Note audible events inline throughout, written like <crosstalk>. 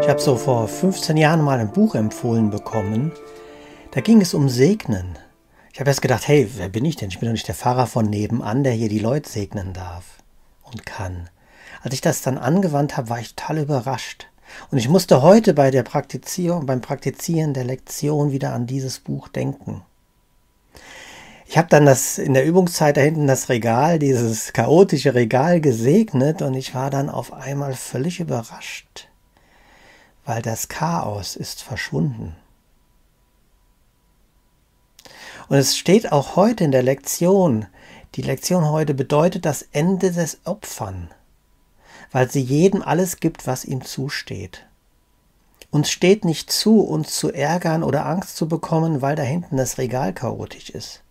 Ich habe so vor 15 Jahren mal ein Buch empfohlen bekommen. Da ging es um Segnen. Ich habe erst gedacht, hey, wer bin ich denn? Ich bin doch nicht der Pfarrer von nebenan, der hier die Leute segnen darf und kann. Als ich das dann angewandt habe, war ich total überrascht. Und ich musste heute bei der Praktizierung, beim Praktizieren der Lektion wieder an dieses Buch denken. Ich habe dann das in der Übungszeit da hinten das Regal, dieses chaotische Regal gesegnet und ich war dann auf einmal völlig überrascht, weil das Chaos ist verschwunden. Und es steht auch heute in der Lektion, die Lektion heute bedeutet das Ende des Opfern, weil sie jedem alles gibt, was ihm zusteht. Uns steht nicht zu, uns zu ärgern oder Angst zu bekommen, weil da hinten das Regal chaotisch ist.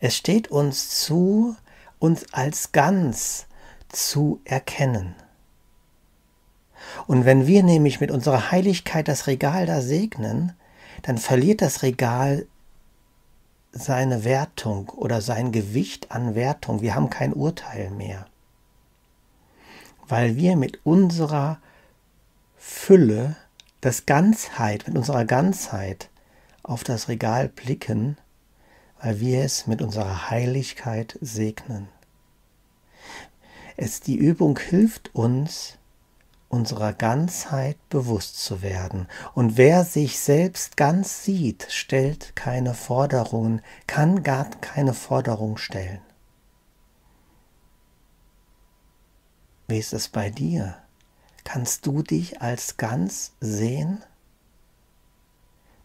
Es steht uns zu, uns als ganz zu erkennen. Und wenn wir nämlich mit unserer Heiligkeit das Regal da segnen, dann verliert das Regal seine Wertung oder sein Gewicht an Wertung. Wir haben kein Urteil mehr. Weil wir mit unserer Fülle, das Ganzheit, mit unserer Ganzheit auf das Regal blicken weil wir es mit unserer Heiligkeit segnen. Es die Übung hilft uns, unserer Ganzheit bewusst zu werden. Und wer sich selbst ganz sieht, stellt keine Forderungen, kann gar keine Forderung stellen. Wie ist es bei dir? Kannst du dich als ganz sehen?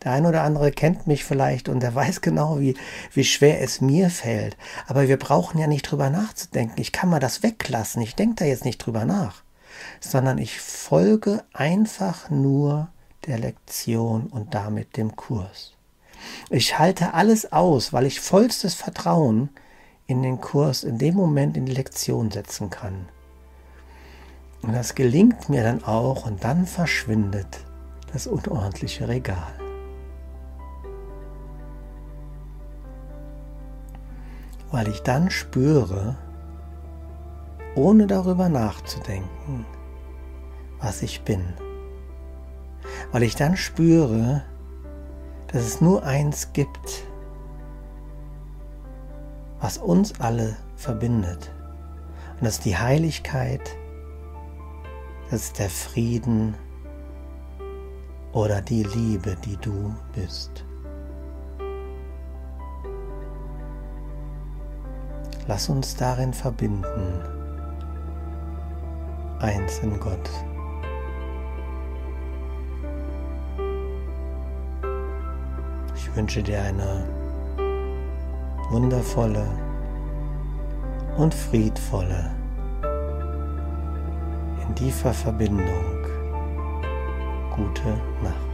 Der ein oder andere kennt mich vielleicht und der <laughs> weiß genau, wie, wie schwer es mir fällt. Aber wir brauchen ja nicht drüber nachzudenken. Ich kann mal das weglassen. Ich denke da jetzt nicht drüber nach. Sondern ich folge einfach nur der Lektion und damit dem Kurs. Ich halte alles aus, weil ich vollstes Vertrauen in den Kurs, in dem Moment in die Lektion setzen kann. Und das gelingt mir dann auch und dann verschwindet das unordentliche Regal. weil ich dann spüre, ohne darüber nachzudenken, was ich bin. Weil ich dann spüre, dass es nur eins gibt, was uns alle verbindet. Und das ist die Heiligkeit, das ist der Frieden oder die Liebe, die du bist. Lass uns darin verbinden. Eins in Gott. Ich wünsche dir eine wundervolle und friedvolle, in tiefer Verbindung gute Nacht.